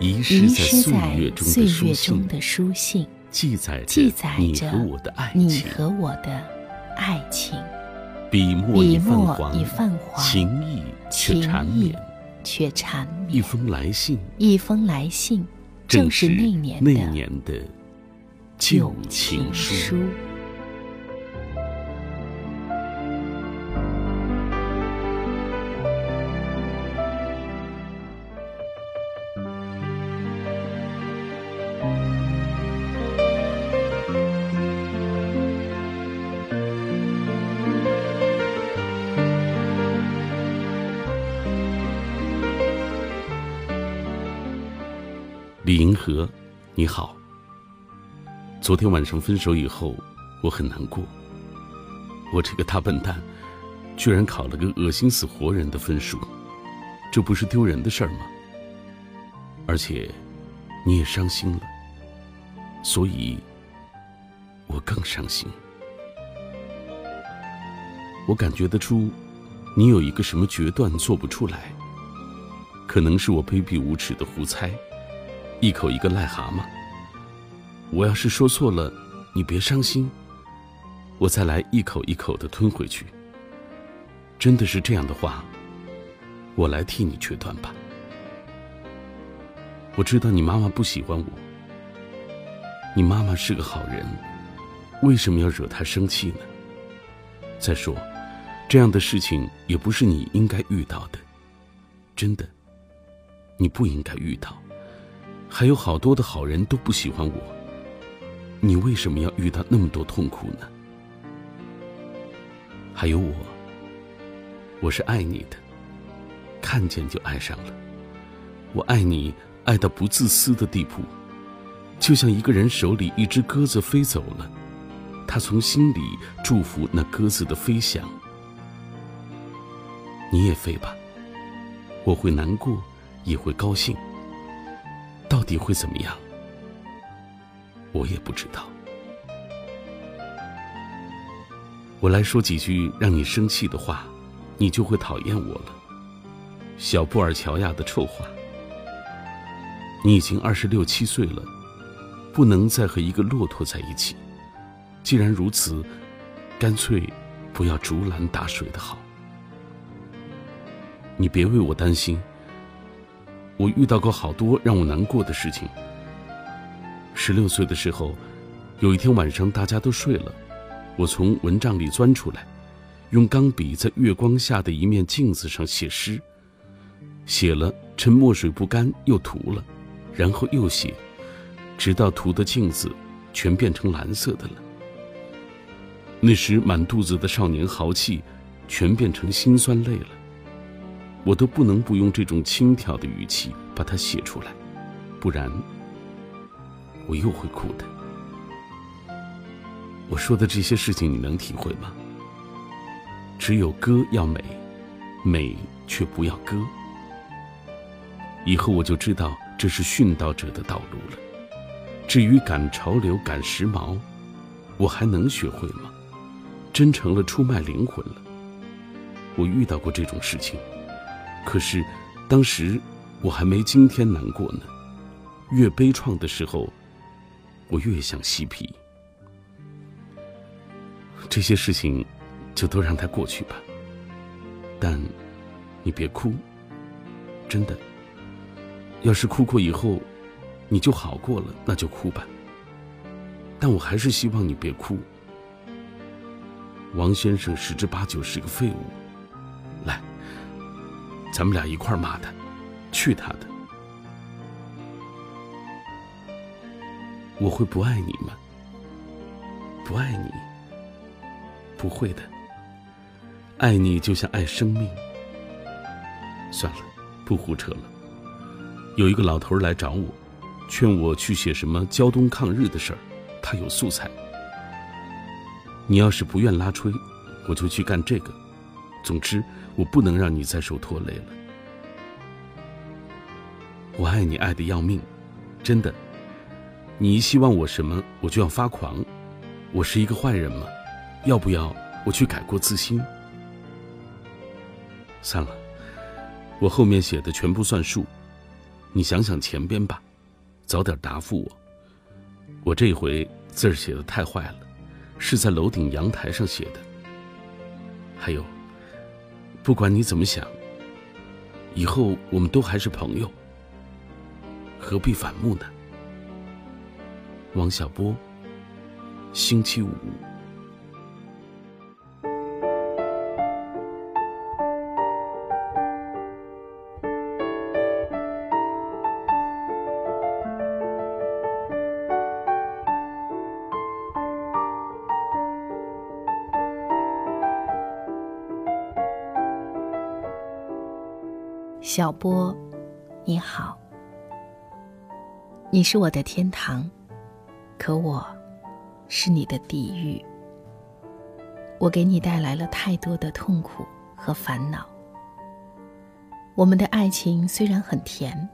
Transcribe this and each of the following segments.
遗失在岁月中的书信，记载着你和我的爱情。你和我的爱情，笔墨已泛黄，情意却缠绵，却缠绵。一封来信，一封来信，正是那年的旧情书。银河，你好。昨天晚上分手以后，我很难过。我这个大笨蛋，居然考了个恶心死活人的分数，这不是丢人的事儿吗？而且，你也伤心了，所以，我更伤心。我感觉得出，你有一个什么决断做不出来，可能是我卑鄙无耻的胡猜。一口一个癞蛤蟆，我要是说错了，你别伤心。我再来一口一口的吞回去。真的是这样的话，我来替你决断吧。我知道你妈妈不喜欢我，你妈妈是个好人，为什么要惹她生气呢？再说，这样的事情也不是你应该遇到的，真的，你不应该遇到。还有好多的好人都不喜欢我，你为什么要遇到那么多痛苦呢？还有我，我是爱你的，看见就爱上了。我爱你爱到不自私的地步，就像一个人手里一只鸽子飞走了，他从心里祝福那鸽子的飞翔。你也飞吧，我会难过，也会高兴。到底会怎么样？我也不知道。我来说几句让你生气的话，你就会讨厌我了。小布尔乔亚的臭话。你已经二十六七岁了，不能再和一个骆驼在一起。既然如此，干脆不要竹篮打水的好。你别为我担心。我遇到过好多让我难过的事情。十六岁的时候，有一天晚上大家都睡了，我从蚊帐里钻出来，用钢笔在月光下的一面镜子上写诗，写了趁墨水不干又涂了，然后又写，直到涂的镜子全变成蓝色的了。那时满肚子的少年豪气，全变成辛酸泪了。我都不能不用这种轻佻的语气把它写出来，不然我又会哭的。我说的这些事情你能体会吗？只有歌要美，美却不要歌。以后我就知道这是殉道者的道路了。至于赶潮流、赶时髦，我还能学会吗？真成了出卖灵魂了。我遇到过这种事情。可是，当时我还没今天难过呢。越悲怆的时候，我越想嬉皮。这些事情，就都让它过去吧。但，你别哭。真的，要是哭过以后，你就好过了，那就哭吧。但我还是希望你别哭。王先生十之八九是个废物。咱们俩一块骂他，去他的！我会不爱你吗？不爱你，不会的。爱你就像爱生命。算了，不胡扯了。有一个老头来找我，劝我去写什么胶东抗日的事儿，他有素材。你要是不愿拉吹，我就去干这个。总之。我不能让你再受拖累了。我爱你爱的要命，真的。你一希望我什么，我就要发狂。我是一个坏人吗？要不要我去改过自新？算了，我后面写的全部算数。你想想前边吧，早点答复我。我这回字写的太坏了，是在楼顶阳台上写的。还有，不管你怎么想，以后我们都还是朋友，何必反目呢？王小波，星期五。小波，你好。你是我的天堂，可我是你的地狱。我给你带来了太多的痛苦和烦恼。我们的爱情虽然很甜，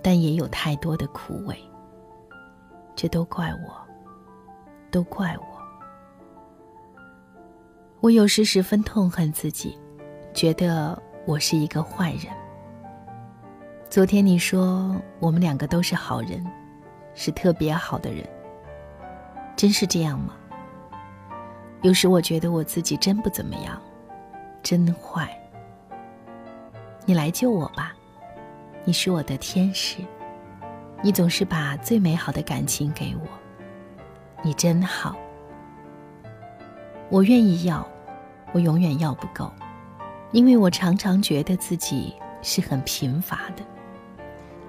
但也有太多的苦味。这都怪我，都怪我。我有时十分痛恨自己，觉得我是一个坏人。昨天你说我们两个都是好人，是特别好的人。真是这样吗？有时我觉得我自己真不怎么样，真坏。你来救我吧，你是我的天使，你总是把最美好的感情给我，你真好。我愿意要，我永远要不够，因为我常常觉得自己是很贫乏的。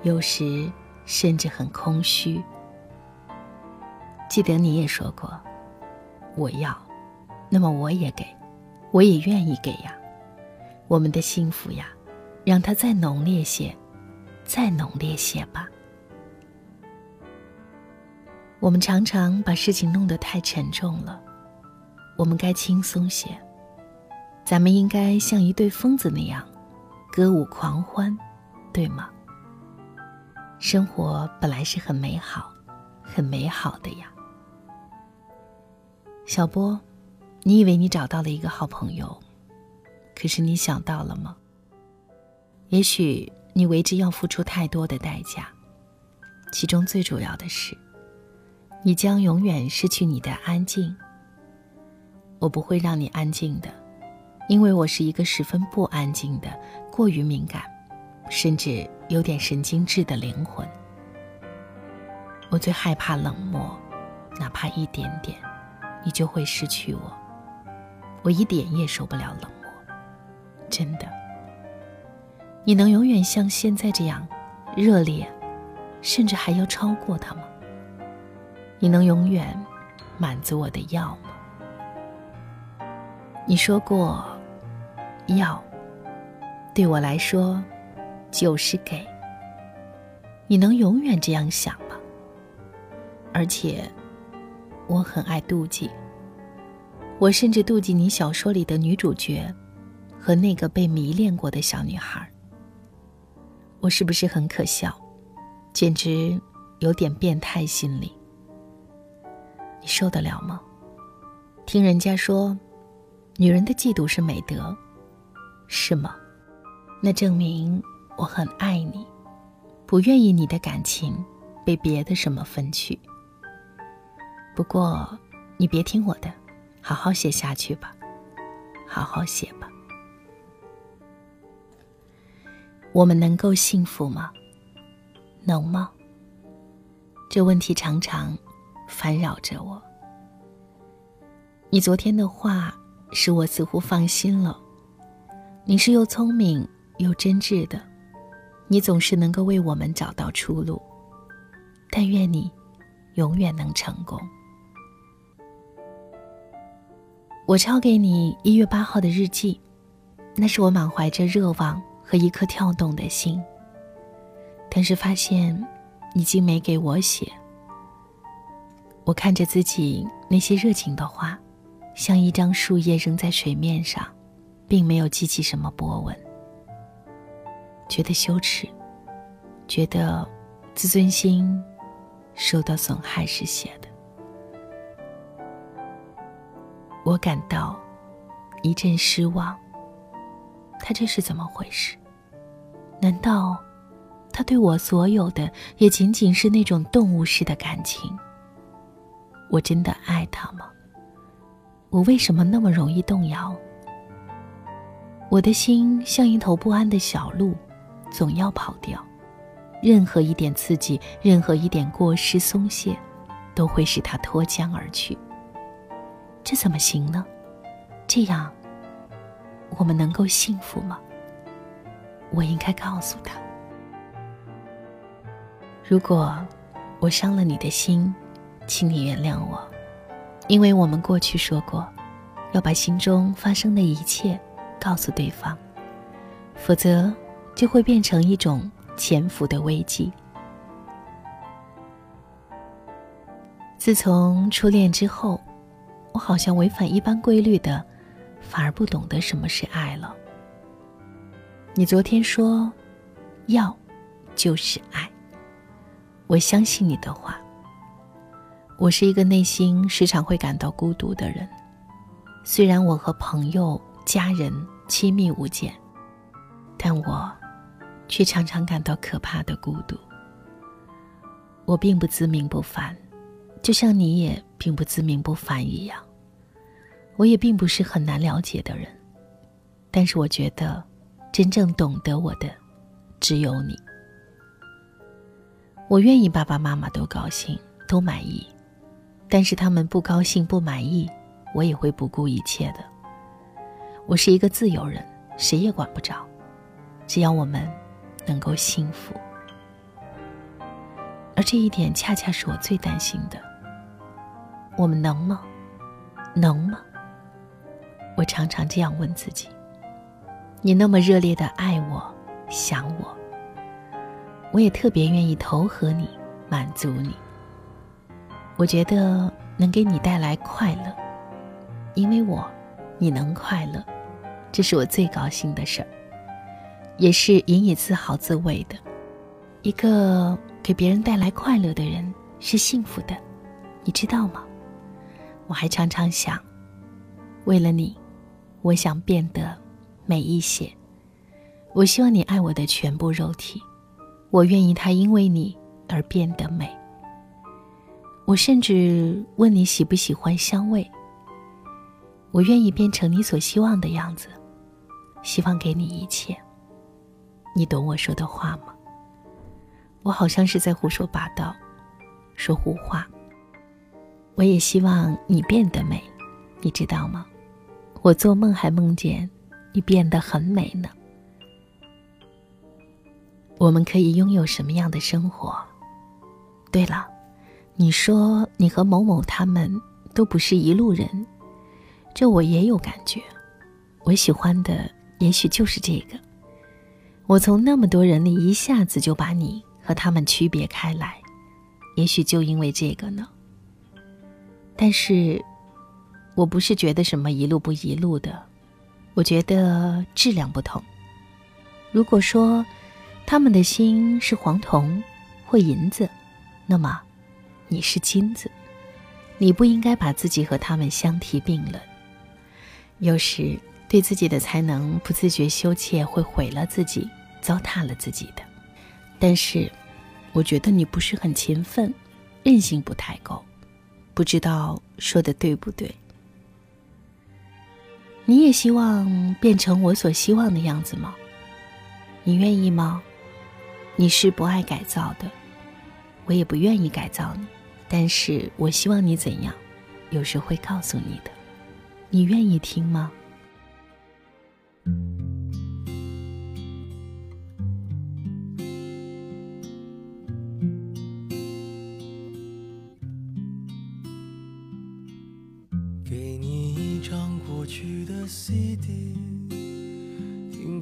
有时甚至很空虚。记得你也说过，我要，那么我也给，我也愿意给呀。我们的幸福呀，让它再浓烈些，再浓烈些吧。我们常常把事情弄得太沉重了，我们该轻松些。咱们应该像一对疯子那样，歌舞狂欢，对吗？生活本来是很美好，很美好的呀。小波，你以为你找到了一个好朋友，可是你想到了吗？也许你为之要付出太多的代价，其中最主要的是，你将永远失去你的安静。我不会让你安静的，因为我是一个十分不安静的，过于敏感。甚至有点神经质的灵魂。我最害怕冷漠，哪怕一点点，你就会失去我。我一点也受不了冷漠，真的。你能永远像现在这样热烈，甚至还要超过他吗？你能永远满足我的要吗？你说过，要对我来说。就是给。你能永远这样想吗？而且，我很爱妒忌。我甚至妒忌你小说里的女主角，和那个被迷恋过的小女孩。我是不是很可笑？简直有点变态心理。你受得了吗？听人家说，女人的嫉妒是美德，是吗？那证明。我很爱你，不愿意你的感情被别的什么分去。不过，你别听我的，好好写下去吧，好好写吧。我们能够幸福吗？能吗？这问题常常烦扰着我。你昨天的话使我似乎放心了。你是又聪明又真挚的。你总是能够为我们找到出路，但愿你永远能成功。我抄给你一月八号的日记，那是我满怀着热望和一颗跳动的心。但是发现你竟没给我写。我看着自己那些热情的话，像一张树叶扔在水面上，并没有激起什么波纹。觉得羞耻，觉得自尊心受到损害时写的，我感到一阵失望。他这是怎么回事？难道他对我所有的也仅仅是那种动物式的感情。我真的爱他吗？我为什么那么容易动摇？我的心像一头不安的小鹿，总要跑掉。任何一点刺激，任何一点过失松懈，都会使他脱缰而去。这怎么行呢？这样，我们能够幸福吗？我应该告诉他：如果我伤了你的心，请你原谅我，因为我们过去说过，要把心中发生的一切告诉对方，否则就会变成一种。潜伏的危机。自从初恋之后，我好像违反一般规律的，反而不懂得什么是爱了。你昨天说，要，就是爱。我相信你的话。我是一个内心时常会感到孤独的人，虽然我和朋友、家人亲密无间，但我。却常常感到可怕的孤独。我并不自命不凡，就像你也并不自命不凡一样。我也并不是很难了解的人，但是我觉得，真正懂得我的，只有你。我愿意爸爸妈妈都高兴，都满意，但是他们不高兴、不满意，我也会不顾一切的。我是一个自由人，谁也管不着，只要我们。能够幸福，而这一点恰恰是我最担心的。我们能吗？能吗？我常常这样问自己。你那么热烈的爱我、想我，我也特别愿意投合你、满足你。我觉得能给你带来快乐，因为我，你能快乐，这是我最高兴的事儿。也是引以自豪自慰的，一个给别人带来快乐的人是幸福的，你知道吗？我还常常想，为了你，我想变得美一些。我希望你爱我的全部肉体，我愿意它因为你而变得美。我甚至问你喜不喜欢香味，我愿意变成你所希望的样子，希望给你一切。你懂我说的话吗？我好像是在胡说八道，说胡话。我也希望你变得美，你知道吗？我做梦还梦见你变得很美呢。我们可以拥有什么样的生活？对了，你说你和某某他们都不是一路人，这我也有感觉。我喜欢的也许就是这个。我从那么多人里一下子就把你和他们区别开来，也许就因为这个呢。但是，我不是觉得什么一路不一路的，我觉得质量不同。如果说他们的心是黄铜或银子，那么你是金子，你不应该把自己和他们相提并论。有时。对自己的才能不自觉羞怯，会毁了自己，糟蹋了自己的。但是，我觉得你不是很勤奋，韧性不太够，不知道说的对不对。你也希望变成我所希望的样子吗？你愿意吗？你是不爱改造的，我也不愿意改造你。但是我希望你怎样，有时会告诉你的。你愿意听吗？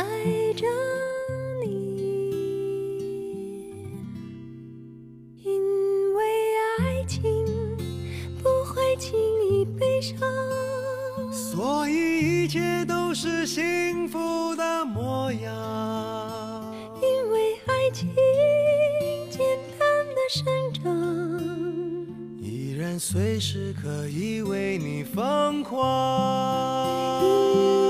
爱着你因为爱情不会轻易悲伤。所以一切都是幸福的模样。因为爱情简单的生长依然随时可以为你疯狂。